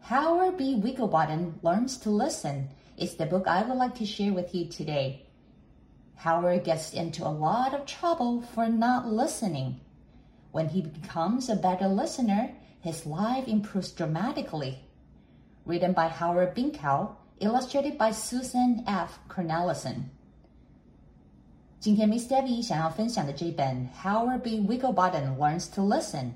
Howard B. Wigglebottom Learns to Listen is the book I would like to share with you today. Howard gets into a lot of trouble for not listening. When he becomes a better listener, his life improves dramatically. Written by Howard Binkow, illustrated by Susan F. Cornelison. 今天 Miss Debbie 想要分享的这本 Howard B. Wigglebottom Learns to Listen，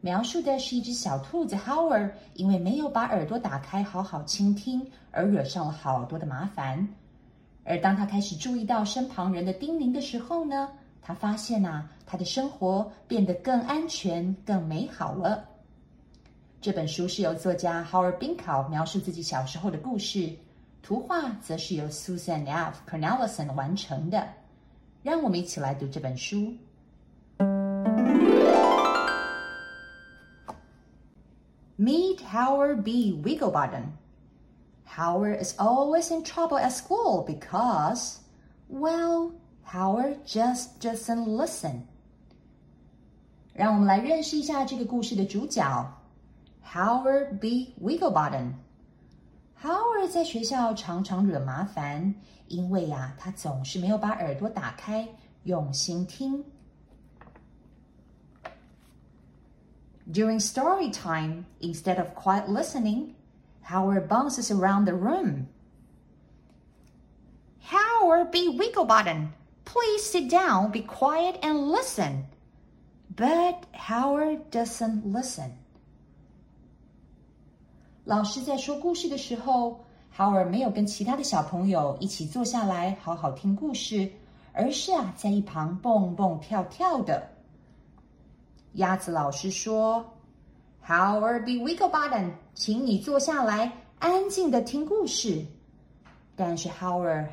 描述的是一只小兔子 Howard 因为没有把耳朵打开好好倾听，而惹上了好多的麻烦。而当他开始注意到身旁人的叮咛的时候呢，他发现呐，他的生活变得更安全、更美好了。这本书是由作家 Howard b i n k o 描述自己小时候的故事，图画则是由 Susan F. Cornelison 完成的。让我们一起来读这本书。Meet Howard B. Wigglebottom. Howard is always in trouble at school because, well, Howard just doesn't listen. 让我们来认识一下这个故事的主角 Howard B. Wigglebottom。Howard 在学校常常惹麻烦，因为呀，他总是没有把耳朵打开，用心听。 During story time, instead of quiet listening, Howard bounces around the room. Howard B. Wigglebottom, please sit down, be quiet, and listen. But Howard doesn't listen. 老师在说故事的时候，Howard 没有跟其他的小朋友一起坐下来好好听故事，而是啊在一旁蹦蹦跳跳的。 鸭子老师说：“Howard B. Wigglebottom，请你坐下来，安静的听故事。”但是 Howard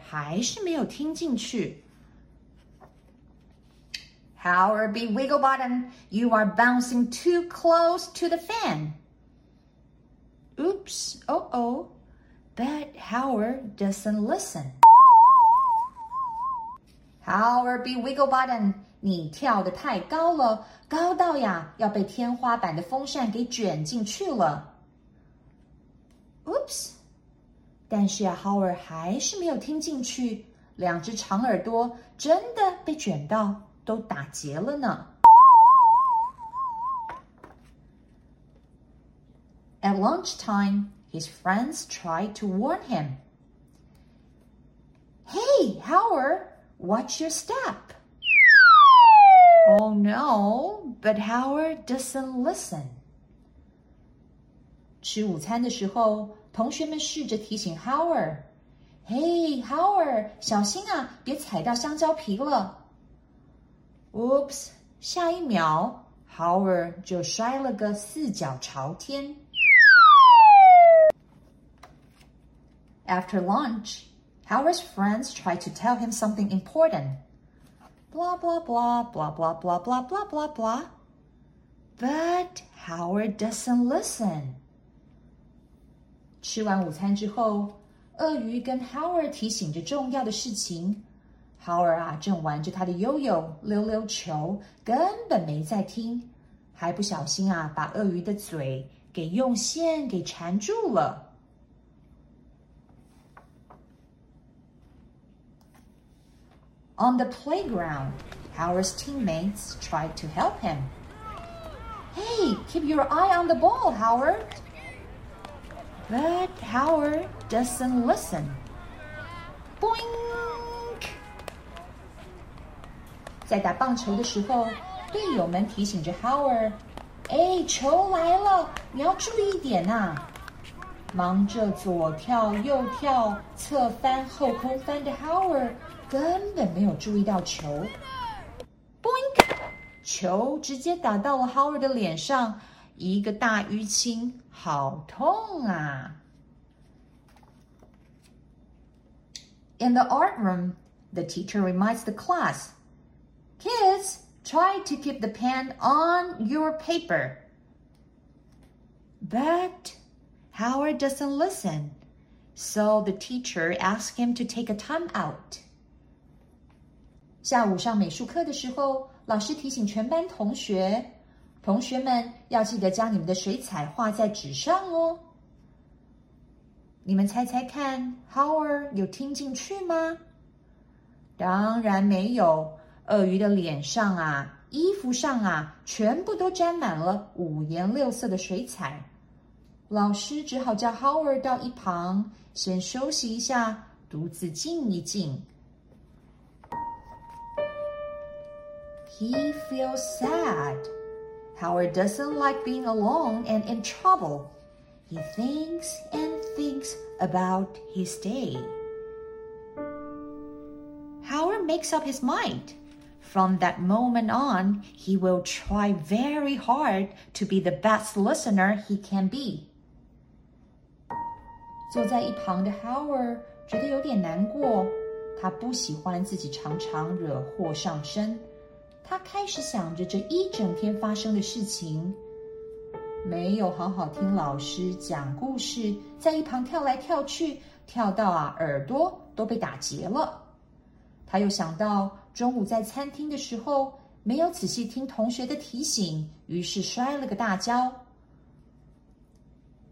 wiggle Wigglebottom, you are bouncing too close to the fan. Oops, oh oh. But Howard doesn't listen. Howard B. Wigglebottom, 你跳得太高了，高到呀要被天花板的风扇给卷进去了。Oops，但是啊，Howard 还是没有听进去，两只长耳朵真的被卷到，都打结了呢。At lunchtime, his friends tried to warn him. Hey, Howard, watch your step. oh no, but Howard doesn't listen. 吃午餐的时候，同学们试着提醒 Howard：“ Hey, Howard，小心啊，别踩到香蕉皮了。” Oops！下一秒，Howard 就摔了个四脚朝天。After lunch, Howard's friends tried to tell him something important. Blah, blah, blah, blah, blah, blah, blah, blah, blah，but Howard doesn't listen. 吃完午餐之后，鳄鱼跟 Howard 提醒着重要的事情。Howard 啊，正玩着他的悠悠溜溜球，根本没在听，还不小心啊，把鳄鱼的嘴给用线给缠住了。On the playground, Howard's teammates tried to help him. Hey, keep your eye on the ball, Howard. But Howard doesn't listen. Boink! 在打棒球的时候，队友们提醒着 Howard：“ 哎，球来了，你要注意一点呐、啊！”忙着左跳右跳、侧翻后空翻的 Howard 根本没有注意到球，boink，球直接打到了 Howard 的脸上，一个大淤青，好痛啊 In the art room, the teacher reminds the class Kids, try to keep the pen on your paper. But Howard doesn't listen, so the teacher asks him to take a time out. 下午上美术课的时候，老师提醒全班同学，同学们要记得将你们的水彩画在纸上哦。你们猜猜看，Howard 有听进去吗？当然没有。鳄鱼的脸上啊，衣服上啊，全部都沾满了五颜六色的水彩。老师只好叫 Howard 到一旁先休息一下，独自静一静。He feels sad. Howard doesn't like being alone and in trouble. He thinks and thinks about his day. Howard makes up his mind. From that moment on, he will try very hard to be the best listener he can be. 坐在一旁的 Howard 觉得有点难过，他不喜欢自己常常惹祸上身。 他开始想着这一整天发生的事情。没有好好听老师讲故事，在一旁跳来跳去，跳到啊耳朵都被打结了。他又想到中午在餐厅的时候没有仔细听同学的提醒，于是摔了个大跤。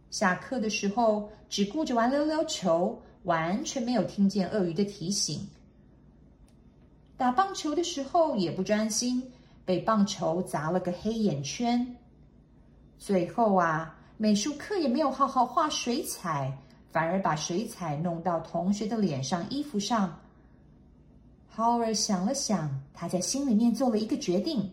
下课的时候只顾着玩溜溜球，完全没有听见鳄鱼的提醒。打棒球的时候也不专心，被棒球砸了个黑眼圈。最后啊，美术课也没有好好画水彩，反而把水彩弄到同学的脸上、衣服上。Howard 想了想，他在心里面做了一个决定：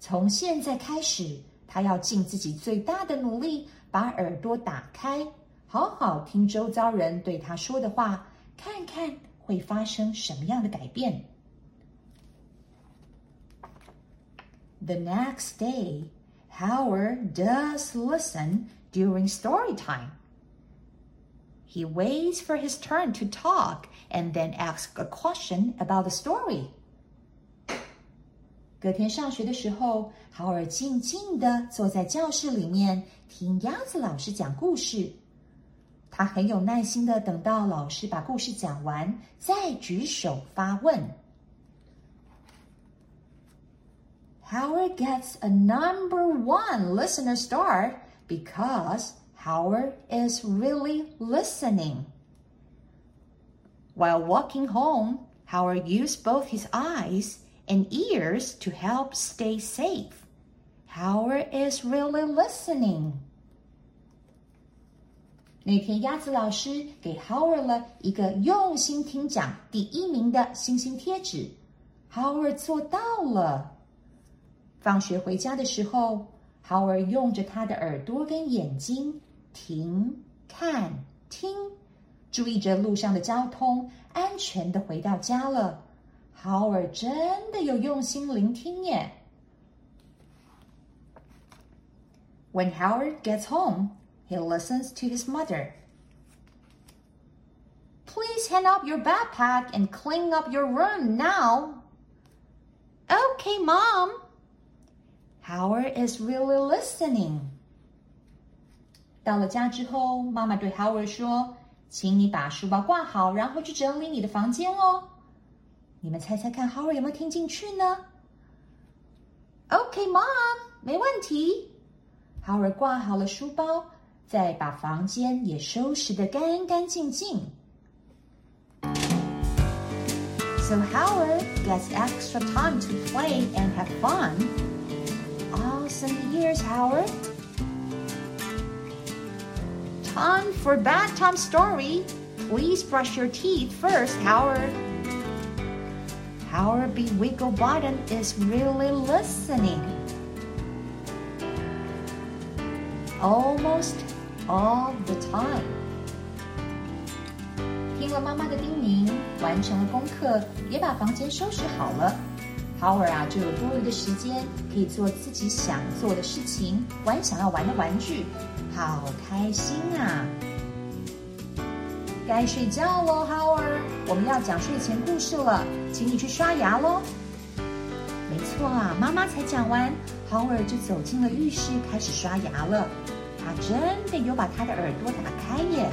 从现在开始，他要尽自己最大的努力，把耳朵打开，好好听周遭人对他说的话，看看会发生什么样的改变。The next day. Howard does listen during story time. He waits for his turn to talk and then asks a question about the story. 隔天上学的时候，豪尔静静地坐在教室里面听鸭子老师讲故事。 他很有耐心的等到老师把故事讲完，再举手发问。Howard gets a number one listener star because Howard is really listening. While walking home, Howard used both his eyes and ears to help stay safe. Howard is really listening. 那天，鸭子老师给 Howard 了一个用心听讲第一名的星星贴纸。Howard 做到了。放学回家的时候，Howard 用着他的耳朵跟眼睛听、看、听，注意着路上的交通，安全的回到家了。Howard 真的有用心聆听耶。When Howard gets home, he listens to his mother. Please hang up your backpack and clean up your room now. Okay, Mom. Howard is really listening. 到了家之后，妈妈对 Howard 说：“请你把书包挂好，然后去整理你的房间哦。”你们猜猜看，Howard 有没有听进去呢？Okay, Mom，没问题。Howard 挂好了书包， 再把房间也收拾得干干净净。So Howard gets extra time to play and have fun. Awesome years, Howard. Time for bedtime story. Please brush your teeth first, Howard. Howard B. Wigglebottom is really listening. Almost all the time. 听了妈妈的叮咛，完成了功课，也把房间收拾好了。Howard 啊，就有多余的时间可以做自己想做的事情，玩想要玩的玩具，好开心啊！该睡觉喽，Howard。我们要讲睡前故事了，请你去刷牙喽。没错啊，妈妈才讲完，Howard 就走进了浴室，开始刷牙了。他真的有把他的耳朵打开耶，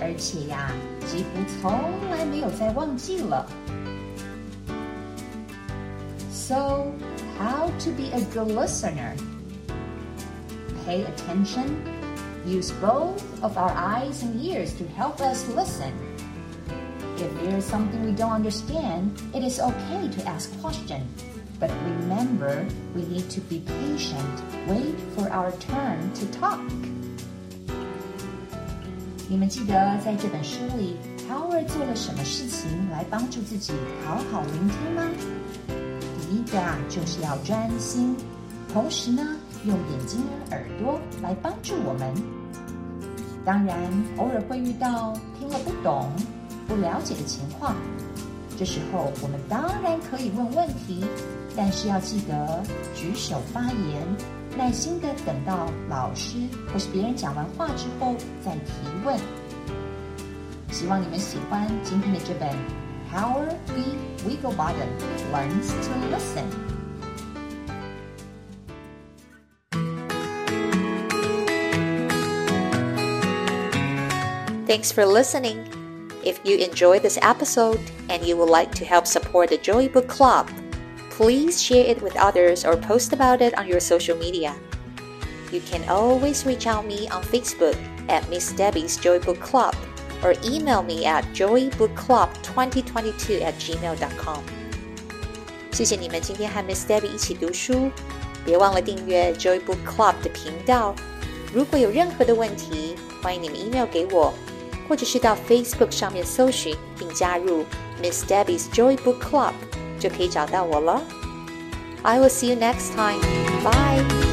而且呀，几乎从来没有再忘记了。So, how to be a good listener? Pay attention. Use both of our eyes and ears to help us listen. If there is something we don't understand, it is okay to ask questions. But remember, we need to be patient. Wait for our turn to talk. 你们记得在这本书里，Howard 做了什么事情来帮助自己好好聆听吗？第一个啊，就是要专心，同时呢，用眼睛和耳朵来帮助我们。当然，偶尔会遇到听了不懂、不了解的情况，这时候我们当然可以问问题， 但是要记得举手发言，耐心的等到老师或是别人讲完话之后再提问。希望你们喜欢今天的这本《Howard B. Wiggle Wigglebottom Learns to Listen》。Thanks for listening. If you enjoy this episode and you would like to help support the Joy Book Club, please share it with others or post about it on your social media. You can always reach out me on Facebook at Miss Debbie's Joy Book Club or email me at joybookclub2022 at gmail.com. 谢谢你们今天和 Miss Debbie 一起读书，别忘了订阅 Joy Book Club 的频道。如果有任何的问题，欢迎你们 email 给我。或者是到 Facebook 上面搜寻并加入 Miss Debbie's Joy Book Club， 就可以找到我了。I will see you next time. Bye.